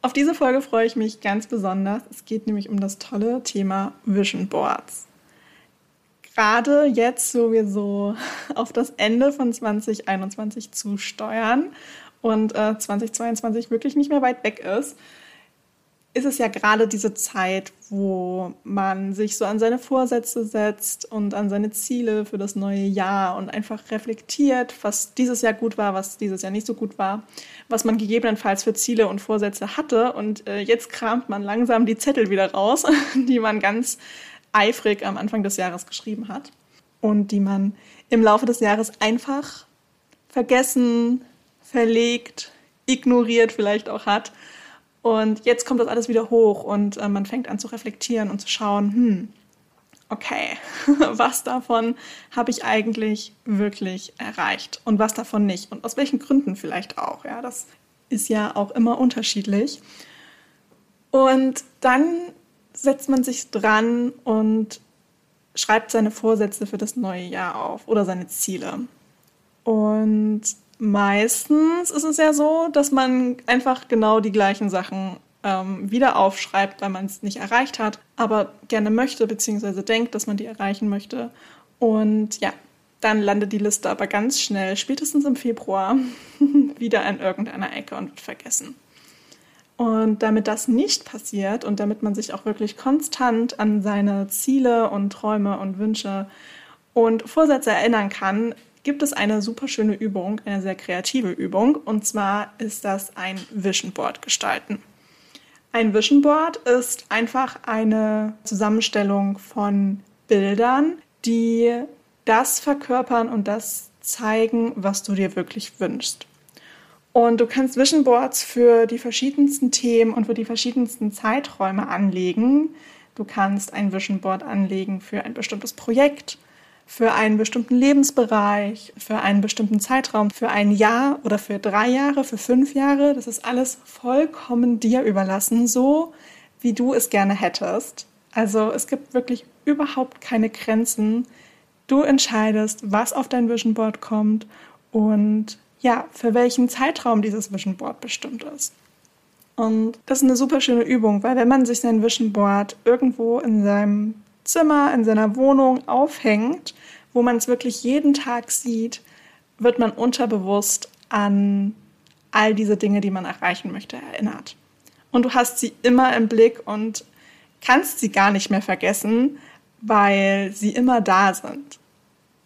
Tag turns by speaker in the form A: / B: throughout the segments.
A: Auf diese Folge freue ich mich ganz besonders. Es geht nämlich um das tolle Thema Vision Boards gerade jetzt, wo wir so auf das Ende von 2021 zusteuern und äh, 2022 wirklich nicht mehr weit weg ist, ist es ja gerade diese Zeit, wo man sich so an seine Vorsätze setzt und an seine Ziele für das neue Jahr und einfach reflektiert, was dieses Jahr gut war, was dieses Jahr nicht so gut war, was man gegebenenfalls für Ziele und Vorsätze hatte. Und äh, jetzt kramt man langsam die Zettel wieder raus, die man ganz eifrig am Anfang des Jahres geschrieben hat und die man im Laufe des Jahres einfach vergessen, verlegt, ignoriert vielleicht auch hat. Und jetzt kommt das alles wieder hoch und äh, man fängt an zu reflektieren und zu schauen, hm, okay, was davon habe ich eigentlich wirklich erreicht und was davon nicht und aus welchen Gründen vielleicht auch. Ja, das ist ja auch immer unterschiedlich. Und dann setzt man sich dran und schreibt seine Vorsätze für das neue Jahr auf oder seine Ziele. Und meistens ist es ja so, dass man einfach genau die gleichen Sachen ähm, wieder aufschreibt, weil man es nicht erreicht hat, aber gerne möchte bzw. denkt, dass man die erreichen möchte. Und ja, dann landet die Liste aber ganz schnell, spätestens im Februar, wieder in irgendeiner Ecke und wird vergessen. Und damit das nicht passiert und damit man sich auch wirklich konstant an seine Ziele und Träume und Wünsche und Vorsätze erinnern kann, gibt es eine super schöne Übung, eine sehr kreative Übung. Und zwar ist das ein Vision Board gestalten. Ein Vision Board ist einfach eine Zusammenstellung von Bildern, die das verkörpern und das zeigen, was du dir wirklich wünschst. Und du kannst Vision Boards für die verschiedensten Themen und für die verschiedensten Zeiträume anlegen. Du kannst ein Vision Board anlegen für ein bestimmtes Projekt, für einen bestimmten Lebensbereich, für einen bestimmten Zeitraum, für ein Jahr oder für drei Jahre, für fünf Jahre. Das ist alles vollkommen dir überlassen, so wie du es gerne hättest. Also es gibt wirklich überhaupt keine Grenzen. Du entscheidest, was auf dein Vision Board kommt und ja, für welchen Zeitraum dieses Vision Board bestimmt ist. Und das ist eine super schöne Übung, weil wenn man sich sein Vision Board irgendwo in seinem Zimmer, in seiner Wohnung aufhängt, wo man es wirklich jeden Tag sieht, wird man unterbewusst an all diese Dinge, die man erreichen möchte, erinnert. Und du hast sie immer im Blick und kannst sie gar nicht mehr vergessen, weil sie immer da sind.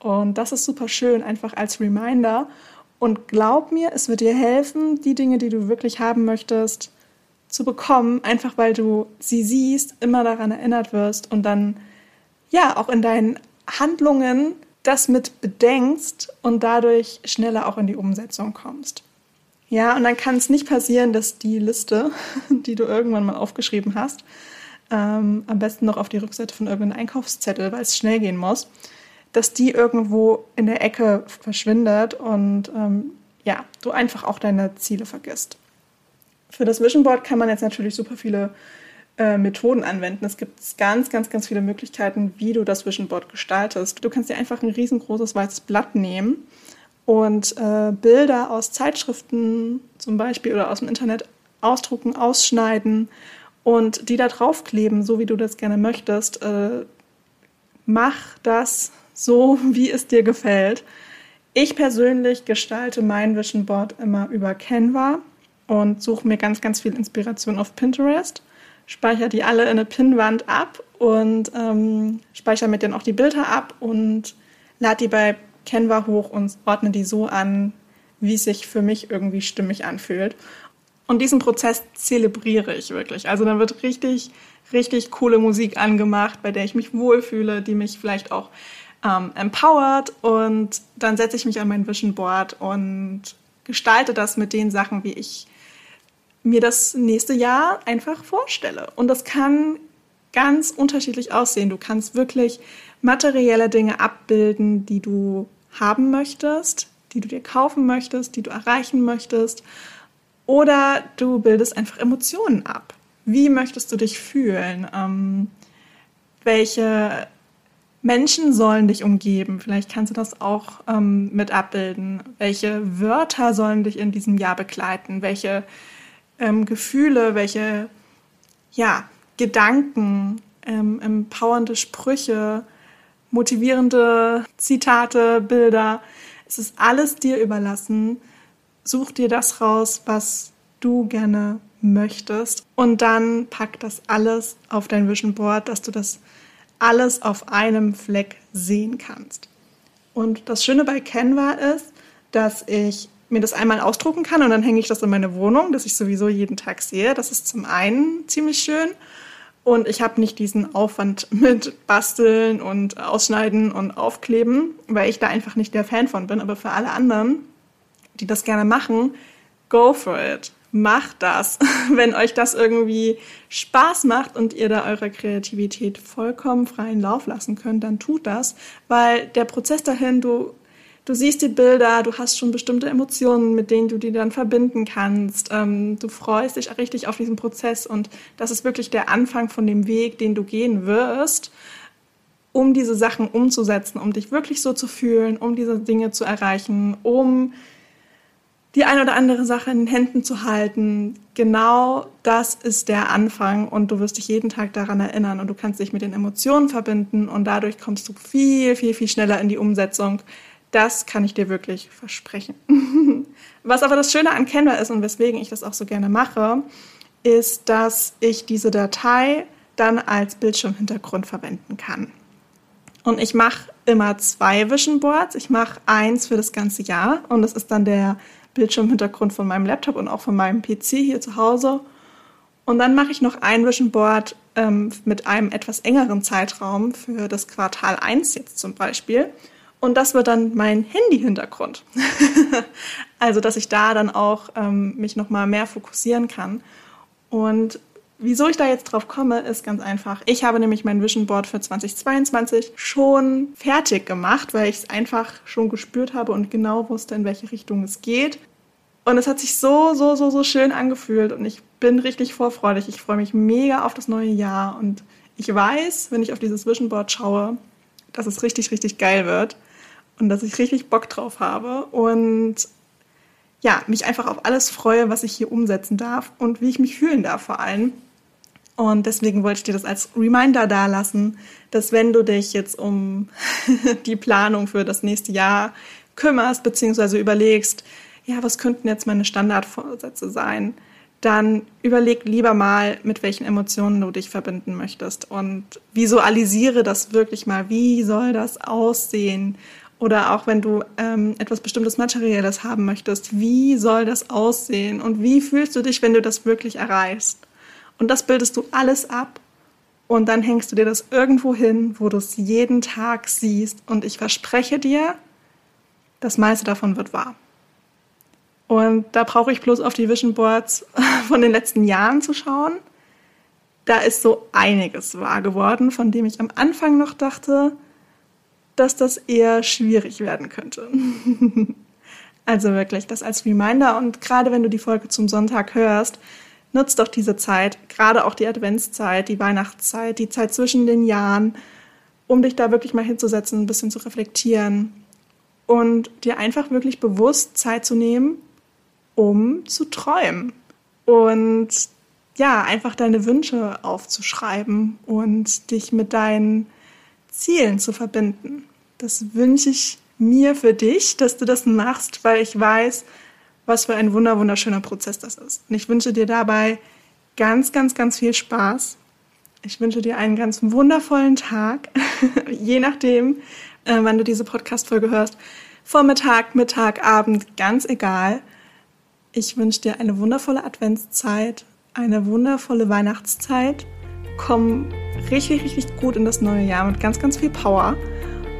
A: Und das ist super schön, einfach als Reminder. Und glaub mir, es wird dir helfen, die Dinge, die du wirklich haben möchtest, zu bekommen, einfach weil du sie siehst, immer daran erinnert wirst und dann ja auch in deinen Handlungen das mit bedenkst und dadurch schneller auch in die Umsetzung kommst. Ja, und dann kann es nicht passieren, dass die Liste, die du irgendwann mal aufgeschrieben hast, ähm, am besten noch auf die Rückseite von irgendeinem Einkaufszettel, weil es schnell gehen muss, dass die irgendwo in der Ecke verschwindet und ähm, ja, du einfach auch deine Ziele vergisst. Für das Vision Board kann man jetzt natürlich super viele äh, Methoden anwenden. Es gibt ganz, ganz, ganz viele Möglichkeiten, wie du das Vision Board gestaltest. Du kannst dir einfach ein riesengroßes weißes Blatt nehmen und äh, Bilder aus Zeitschriften zum Beispiel oder aus dem Internet ausdrucken, ausschneiden und die da draufkleben, so wie du das gerne möchtest. Äh, mach das so, wie es dir gefällt. Ich persönlich gestalte mein Vision Board immer über Canva und suche mir ganz, ganz viel Inspiration auf Pinterest. Speichere die alle in eine Pinnwand ab und ähm, speichere mit denen auch die Bilder ab und lade die bei Canva hoch und ordne die so an, wie es sich für mich irgendwie stimmig anfühlt. Und diesen Prozess zelebriere ich wirklich. Also dann wird richtig, richtig coole Musik angemacht, bei der ich mich wohlfühle, die mich vielleicht auch ähm, empowert. Und dann setze ich mich an mein Vision Board und gestalte das mit den Sachen, wie ich mir das nächste Jahr einfach vorstelle. Und das kann ganz unterschiedlich aussehen. Du kannst wirklich materielle Dinge abbilden, die du haben möchtest, die du dir kaufen möchtest, die du erreichen möchtest. Oder du bildest einfach Emotionen ab. Wie möchtest du dich fühlen? Ähm, welche Menschen sollen dich umgeben? Vielleicht kannst du das auch ähm, mit abbilden. Welche Wörter sollen dich in diesem Jahr begleiten? Welche ähm, Gefühle, welche ja, Gedanken, ähm, empowernde Sprüche, motivierende Zitate, Bilder. Es ist alles dir überlassen. Such dir das raus, was du gerne möchtest und dann pack das alles auf dein Vision Board, dass du das alles auf einem Fleck sehen kannst. Und das Schöne bei Canva ist, dass ich mir das einmal ausdrucken kann und dann hänge ich das in meine Wohnung, dass ich sowieso jeden Tag sehe. Das ist zum einen ziemlich schön und ich habe nicht diesen Aufwand mit Basteln und Ausschneiden und Aufkleben, weil ich da einfach nicht der Fan von bin. Aber für alle anderen, die das gerne machen, go for it. Macht das. Wenn euch das irgendwie Spaß macht und ihr da eurer Kreativität vollkommen freien Lauf lassen könnt, dann tut das, weil der Prozess dahin, du du siehst die Bilder, du hast schon bestimmte Emotionen, mit denen du die dann verbinden kannst. Ähm, du freust dich richtig auf diesen Prozess und das ist wirklich der Anfang von dem Weg, den du gehen wirst, um diese Sachen umzusetzen, um dich wirklich so zu fühlen, um diese Dinge zu erreichen, um die eine oder andere Sache in den Händen zu halten. Genau das ist der Anfang und du wirst dich jeden Tag daran erinnern und du kannst dich mit den Emotionen verbinden und dadurch kommst du viel, viel, viel schneller in die Umsetzung das kann ich dir wirklich versprechen. Was aber das Schöne an Canva ist und weswegen ich das auch so gerne mache, ist, dass ich diese Datei dann als Bildschirmhintergrund verwenden kann. Und ich mache immer zwei Vision Boards. Ich mache eins für das ganze Jahr und das ist dann der Bildschirmhintergrund von meinem Laptop und auch von meinem PC hier zu Hause. Und dann mache ich noch ein Vision Board ähm, mit einem etwas engeren Zeitraum für das Quartal 1 jetzt zum Beispiel. Und das wird dann mein Handy-Hintergrund. also, dass ich da dann auch ähm, mich nochmal mehr fokussieren kann. Und wieso ich da jetzt drauf komme, ist ganz einfach. Ich habe nämlich mein Vision Board für 2022 schon fertig gemacht, weil ich es einfach schon gespürt habe und genau wusste, in welche Richtung es geht. Und es hat sich so, so, so, so schön angefühlt und ich bin richtig vorfreudig. Ich freue mich mega auf das neue Jahr und ich weiß, wenn ich auf dieses Vision Board schaue, dass es richtig, richtig geil wird und dass ich richtig Bock drauf habe und ja, mich einfach auf alles freue, was ich hier umsetzen darf und wie ich mich fühlen darf vor allem. Und deswegen wollte ich dir das als Reminder dalassen, dass wenn du dich jetzt um die Planung für das nächste Jahr kümmerst, beziehungsweise überlegst, ja, was könnten jetzt meine Standardvorsätze sein, dann überleg lieber mal, mit welchen Emotionen du dich verbinden möchtest und visualisiere das wirklich mal. Wie soll das aussehen? Oder auch wenn du ähm, etwas bestimmtes Materielles haben möchtest, wie soll das aussehen und wie fühlst du dich, wenn du das wirklich erreichst? Und das bildest du alles ab und dann hängst du dir das irgendwo hin, wo du es jeden Tag siehst. Und ich verspreche dir, das meiste davon wird wahr. Und da brauche ich bloß auf die Vision Boards von den letzten Jahren zu schauen. Da ist so einiges wahr geworden, von dem ich am Anfang noch dachte, dass das eher schwierig werden könnte. also wirklich, das als Reminder und gerade wenn du die Folge zum Sonntag hörst, nutzt doch diese Zeit, gerade auch die Adventszeit, die Weihnachtszeit, die Zeit zwischen den Jahren, um dich da wirklich mal hinzusetzen, ein bisschen zu reflektieren und dir einfach wirklich bewusst Zeit zu nehmen, um zu träumen und ja, einfach deine Wünsche aufzuschreiben und dich mit deinen Zielen zu verbinden. Das wünsche ich mir für dich, dass du das machst, weil ich weiß, was für ein wunder wunderschöner Prozess das ist. Und ich wünsche dir dabei ganz, ganz, ganz viel Spaß. Ich wünsche dir einen ganz wundervollen Tag, je nachdem, äh, wann du diese Podcast-Folge hörst. Vormittag, Mittag, Abend, ganz egal. Ich wünsche dir eine wundervolle Adventszeit, eine wundervolle Weihnachtszeit. Komm richtig, richtig gut in das neue Jahr mit ganz, ganz viel Power.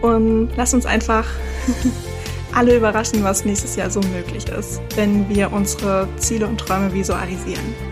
A: Und lass uns einfach alle überraschen, was nächstes Jahr so möglich ist, wenn wir unsere Ziele und Träume visualisieren.